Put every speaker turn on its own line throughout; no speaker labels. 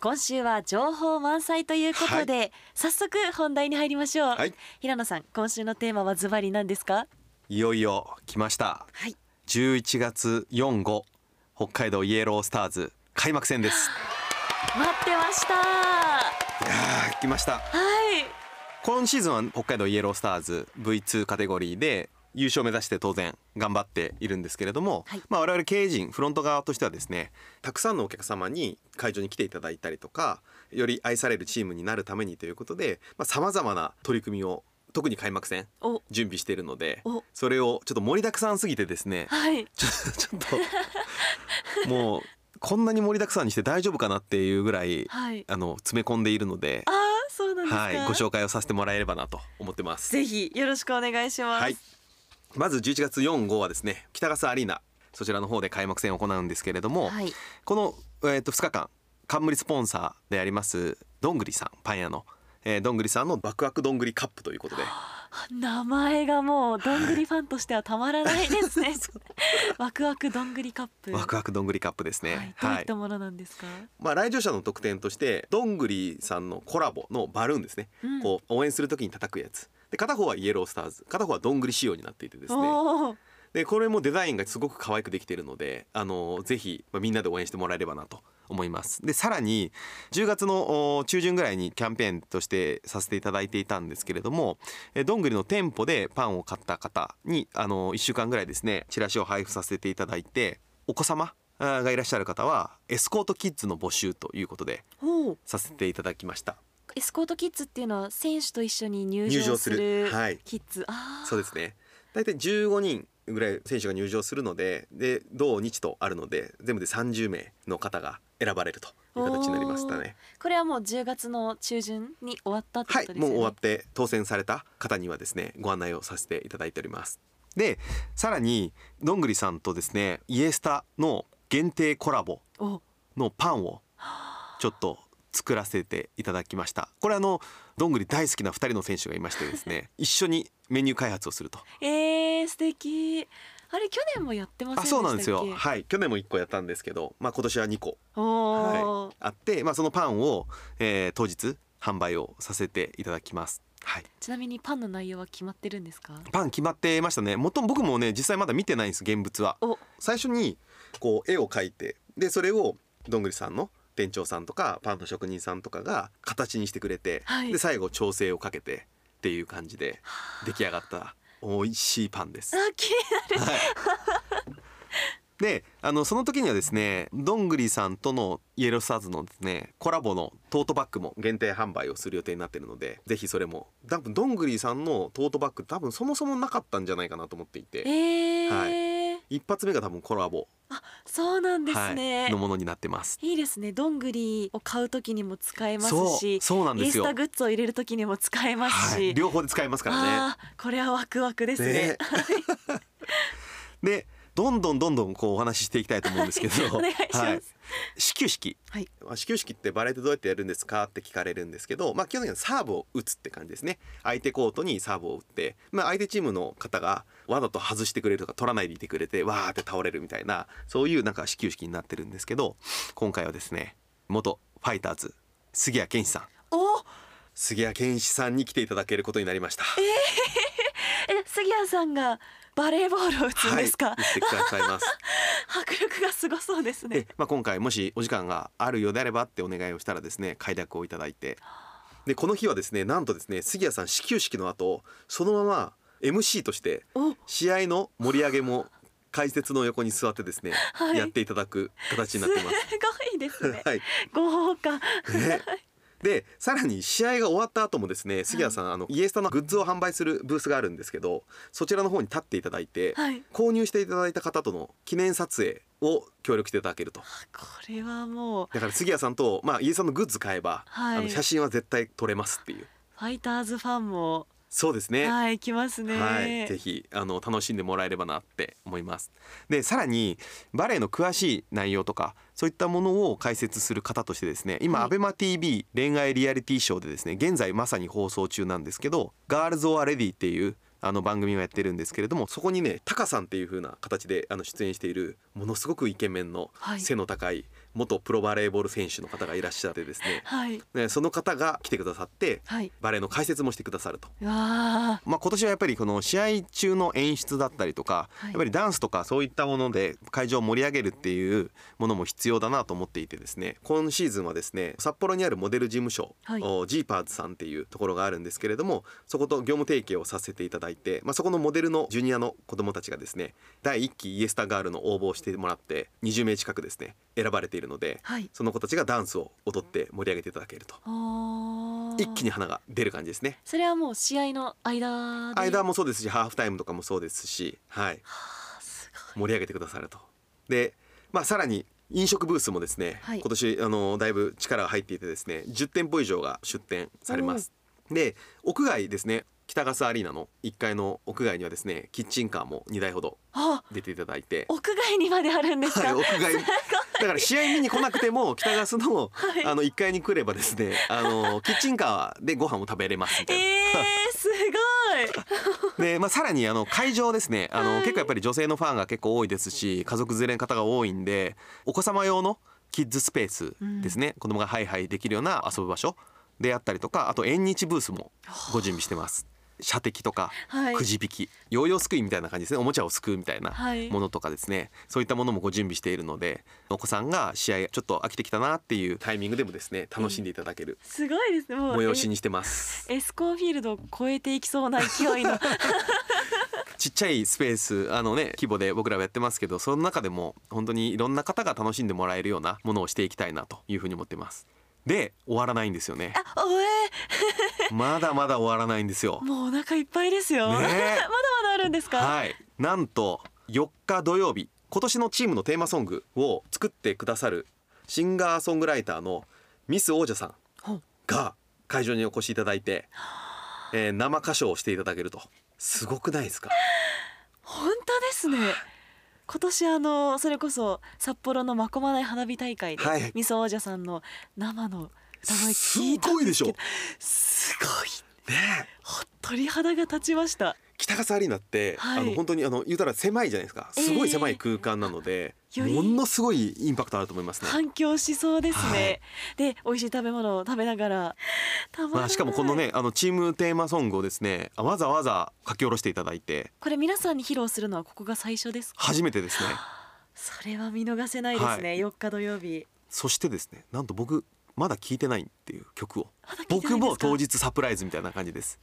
今週は情報満載ということで、はい、早速本題に入りましょう、はい、平野さん今週のテーマはズバリ何ですか？
いよいよ来ました、はい、11月4、5北海道イエロースターズ開幕戦です。
待ってました。い
や来ました。はい。今シーズンは北海道イエロースターズ V2 カテゴリーで優勝を目指して当然頑張っているんですけれども、はい、まあ我々経営陣フロント側としてはですねたくさんのお客様に会場に来ていただいたりとかより愛されるチームになるためにということでさまざ、まな取り組みを特に開幕戦準備しているのでそれをちょっと盛りだくさんすぎてですね、はい、ちょ ちょっともうこんなに盛りだくさんにして大丈夫かなっていうぐらい、はい、あの詰め込んでいるので。
そうなんですはい、
ご紹介をさせてもらえればなと思ってます。
ぜひよろしくお願いします、はい、
まず11月4号はですね北笠アリーナそちらの方で開幕戦を行うんですけれども、はい、この、えー、と2日間冠スポンサーでありますどんぐりさんパン屋の、えー、どんぐりさんのワクワクどんぐりカップということで。
名前がもうどんぐりファンとしてはたまらないですね。ワクワクどんぐりカップ。
ワクワクどんぐりカップですね、
はい、どういったものなんですか、はい、
まあ来場者の特典としてどんぐりさんのコラボのバルーンですね、うん、こう応援するときに叩くやつで片方はイエロースターズ片方はどんぐり仕様になっていてですね。でこれもデザインがすごく可愛くできているのであのぜひ、まあ、みんなで応援してもらえればなと思います。でさらに10月の中旬ぐらいにキャンペーンとしてさせていただいていたんですけれどもどんぐりの店舗でパンを買った方にあの1週間ぐらいですねチラシを配布させていただいてお子様がいらっしゃる方はエスコートキッズの募集ということでさせていただきました。
エスコートキッズっていうのは選手と一緒に入場するキッズ、
はい、そうですね。大体15人ぐらい選手が入場するのでで同日とあるので全部で30名の方が選ばれるという形になりましたね。
これはもう10月の中旬に終わったってことですね、
はい、もう終わって当選された方にはですねご案内をさせていただいております。でさらにどんぐりさんとですねイエスタの限定コラボのパンをちょっと作らせていただきました。これあのどんぐり大好きな2人の選手がいましてですね 一緒にメニュー開発をすると。
えー、素敵。あれ去年もやってますあ
そうなんですよ。はい去年も1個やったんですけどまあ今年は2個。はい、あってまあそのパンを、えー、当日販売をさせていただきます。はい、
ちなみにパンの内容は決まってるんですか？
パン決まってましたね。もと僕もね実際まだ見てないんです現物は。最初にこう絵を描いてでそれをどんぐりさんの店長さんとかパンの職人さんとかが形にしてくれて、はい、で最後調整をかけてっていう感じで出来上がった美味しいパンです。
はい。
であのその時にはですねどんぐりさんとのイエロースターズのですねコラボのトートバッグも限定販売をする予定になってるのでぜひそれも多分どんぐりさんのトートバッグ多分そもそもなかったんじゃないかなと思っていて、
えー、
はい、一発目が多分コラボ
あそうなんですね、
はい、のものになってます。
いいですね。どんぐりを買う時にも使えますし
そうなんですよ。イン
スタグッズを入れる時にも使えますし、はい、
両方で使えますから
ね。これはワクワクですね。ね。
でどんどんどんどんこうお話ししていきたいと思うんですけど。
はい、
始球式、はい、始球式ってバレーってどうやってやるんですかって聞かれるんですけど、まあ、基本的にはサーブを打つって感じですね。相手コートにサーブを打って、まあ、相手チームの方がわざと外してくれるとか取らないでいてくれてわーって倒れるみたいなそういうなんか始球式になってるんですけど今回はですね元ファイターズ杉谷拳士さん。
お
杉谷拳士さんに来ていただけることになりました。
えー、え杉谷さんがバレーボールを打つんですか、はい、
打ってくださいます。
迫力がすごそうですね。
まあ今回もしお時間があるようであればってお願いをしたらですね快諾をいただいて。でこの日はですねなんとですね杉谷さん始球式の後そのまま MC として試合の盛り上げも解説の横に座ってですね、はい、やっていただく形になってます。す
ごいですね。はい、豪華。ね、
でさらに試合が終わった後もですね杉谷さん、はい、あのイエスタのグッズを販売するブースがあるんですけどそちらの方に立っていただいて、はい、購入していただいた方との記念撮影を協力していただけると。
これはもう
だから杉谷さんと、まあ、イエスタのグッズ買えば、はい、あの写真は絶対撮れますっていう。
ファイターズファンも
そうですね。
はい、来ますね。
はい、ぜひあの楽しんでもらえればなって思います。で、さらにバレエの詳しい内容とかそういったものを解説する方としてですね、今、はい、アベマ TV 恋愛リアリティショーでですね、現在まさに放送中なんですけど、ガールズ・オア・レディっていうあの番組をやってるんですけれどもそこにねタカさんっていう風な形であの出演しているものすごくイケメンの背の高い元プロバレーボール選手の方がいらっしゃってですね、はい、ねその方が来てくださって、はい、バレーの解説もしてくださると。まあ今年はやっぱりこの試合中の演出だったりとか、はい、やっぱりダンスとかそういったもので会場を盛り上げるっていうものも必要だなと思っていてですね今シーズンはですね札幌にあるモデル事務所、はい、ジーパーズさんっていうところがあるんですけれどもそこと業務提携をさせていただいて、まあ、そこのモデルのジュニアの子どもたちがですね第1期イエスタガールの応募をしてもらって20名近くですね選ばれているので、はい、その子たちがダンスを踊って盛り上げていただけると。一気に花が出る感じですね。
それはもう試合の間
間もそうですしハーフタイムとかもそうですしはい。盛り上げてくださると。でまあさらに飲食ブースもですね、はい、今年あのだいぶ力が入っていてですね10店舗以上が出店されます。で屋外ですね北笠アリーナの1階の屋外にはですねキッチンカーも2台ほど出ていただいて。
屋外にまであるんですか、はい、屋外。
だから試合見に来なくても北笠の,、はい、あの1階に来ればですねあのキッチンカーでご飯も食べれますみたいな。
えー、す
ごい。で、まあ、さらにあの会場ですねあの、はい、結構やっぱり女性のファンが結構多いですし家族連れの方が多いんでお子様用のキッズスペースですね、うん、子供がハイハイできるような遊ぶ場所であったりとかあと縁日ブースもご準備してます。射的とか、はい、くじ引きヨーヨーすくいみたいな感じですね。おもちゃをすくうみたいなものとかですね、はい、そういったものもご準備しているのでお子さんが試合ちょっと飽きてきたなっていうタイミングでもですね楽しんでいただける、
すごいですね。
催しにしてます。
エスコンフィールドを超えていきそうな勢いの。
ちっちゃいスペースあのね規模で僕らはやってますけどその中でも本当にいろんな方が楽しんでもらえるようなものをしていきたいなというふうに思ってます。で終わらないんですよね。
あ、
えー、まだまだ終わらないんですよ。
もうお腹いっぱいですよ。ね、まだまだあるんですか？
はい。なんと4日土曜日今年のチームのテーマソングを作ってくださるシンガーソングライターのミス王者さんが会場にお越しいただいて、えー、生歌唱をしていただけるとすごくないですか？
本当ですね。今年あのそれこそ札幌のまこまない花火大会で、はい、みそ王者さんの生の歌声聞いたんですけどすごい。ね。鳥肌が立ちました
北笠アリーナって、はい、あの本当にあの言うたら狭いじゃないですか。すごい狭い空間なので、えー、ものすごいインパクトあると思いますね。
反響しそうですね、はい、で美味しい食べ物を食べながら。
まあ、しかもこのねあのチームテーマソングをですねわざわざ書き下ろしていただいて。
これ皆さんに披露するのはここが最初です
初めてですね。
それは見逃せないですね、はい、4日土曜日。
そしてですねなんと僕まだ聞いてないっていう曲を。僕も当日サプライズみたいな感じです。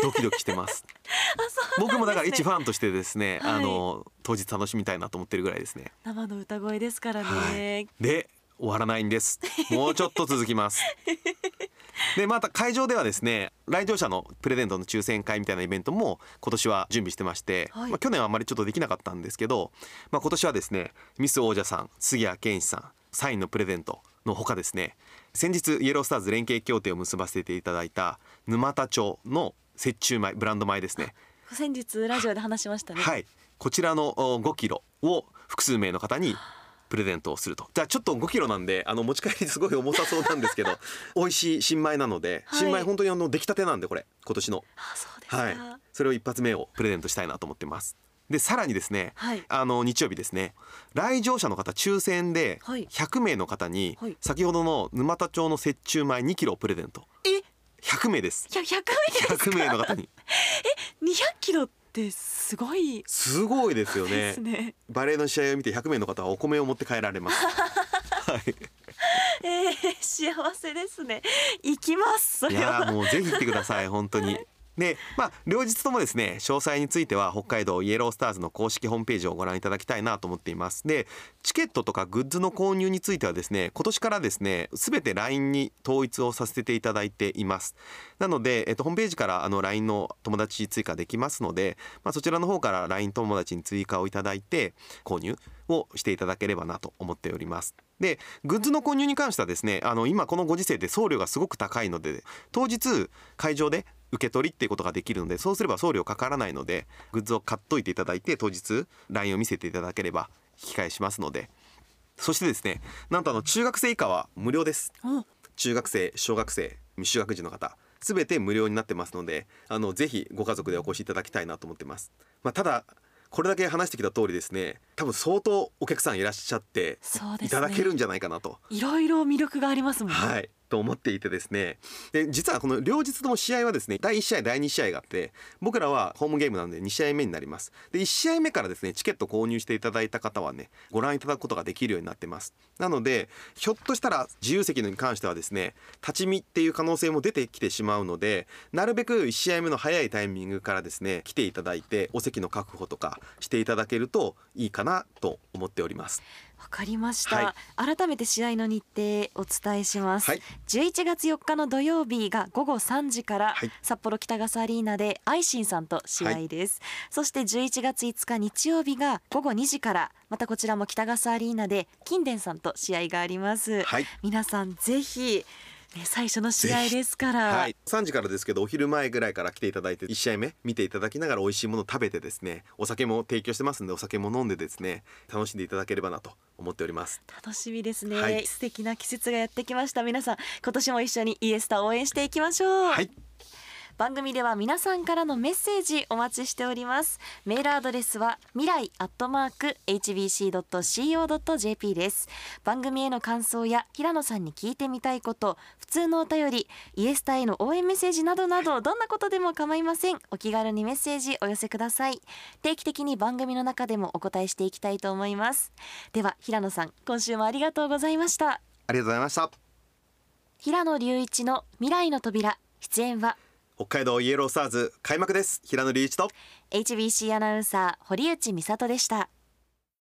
ドキドキしてます。僕もだから一ファンとしてですね、はい、あの当日楽しみたいなと思ってるぐらいですね。
生の歌声ですからね、は
い、で終わらないんです。もうちょっと続きます。でまた会場ではですね来場者のプレゼントの抽選会みたいなイベントも今年は準備してまして、はい、まあ、去年はあまりちょっとできなかったんですけど、まあ、今年はですねミス王者さん杉谷健一さんサインのプレゼントのほかですね先日イエロースターズ連携協定を結ばせていただいた沼田町の雪中米ブランド米ですね。
先日ラジオで話しましたね。
はい。こちらの5キロを複数名の方にプレゼントをすると。じゃあちょっと5キロなんであの持ち帰り すごい重さそうなんですけど 美味しい新米なので、はい、新米本当にあの出来たてなんでこれ。今年の。
あそうですはい、
それを一発目をプレゼントしたいなと思ってますでさらにですね、はい、あの日曜日ですね来場者の方抽選で100名の方に先ほどの沼田町の雪中米2キロをプレゼント。え？100名です。
100名
100名の方に。
え？200キロってすごい。
すごいですよね、ね、バレーの試合を見て100名の方はお米を持って帰られます。はい。
えー、幸せですね。行きます
いやもうぜひ行ってください本当にでまあ両日ともですね詳細については北海道イエロースターズの公式ホームページをご覧いただきたいなと思っています。でチケットとかグッズの購入についてはですね今年からですね全て LINE に統一をさせていただいています。なので、えっと、ホームページからあの LINE の友達追加できますので、まあ、そちらの方から LINE 友達に追加をいただいて購入をしていただければなと思っております。でグッズの購入に関してはですねあの今このご時世で送料がすごく高いので当日会場で受け取りっていうことができるのでそうすれば送料かからないのでグッズを買っといていただいて当日 LINE を見せていただければ引き換えしますので。そしてですねなんとあの中学生以下は無料です。中学生小学生未就学児の方すべて無料になってますのであのぜひご家族でお越しいただきたいなと思ってます、まあ、ただこれだけ話してきた通りですね多分相当お客さんいらっしゃっていただけるんじゃないかなと、ね、
いろいろ魅力がありますもんね。
はい。と思っていてですね。で実はこの両日とも試合はですね第1試合第2試合があって僕らはホームゲームなんで2試合目になります。で1試合目からですねチケット購入していただいた方はねご覧いただくことができるようになってます。なのでひょっとしたら自由席に関してはですね立ち見っていう可能性も出てきてしまうのでなるべく1試合目の早いタイミングからですね来ていただいてお席の確保とかしていただけるといいかなと思っております。
わかりました、はい、改めて試合の日程お伝えします、はい、11月4日の土曜日が午後3時から、札幌北笠アリーナでアイシンさんと試合です、はい、そして11月5日日曜日が午後2時からまたこちらも北笠アリーナで金田さんと試合があります、皆さんぜひね、最初の試合ですから、
はい、3時からですけどお昼前ぐらいから来ていただいて1試合目見ていただきながら美味しいものを食べてですねお酒も提供してますんでお酒も飲んでですね楽しんでいただければなと思っております。
楽しみですね、はい、素敵な季節がやってきました。皆さん今年も一緒にイエスタ応援していきましょう。はい番組では皆さんからのメッセージお待ちしております。メールアドレスは未来アットマーク hbc.co.jp です。番組への感想や平野さんに聞いてみたいこと普通のお便りイエスタへの応援メッセージなどなどどんなことでも構いません。お気軽にメッセージお寄せください。定期的に番組の中でもお答えしていきたいと思います。では平野さん今週もありがとうございました。
ありがとうございました。
平野隆一の未来の扉出演は
北海道イエロースターズ開幕です。平野隆一と。
HBC アナウンサー堀内美里でした。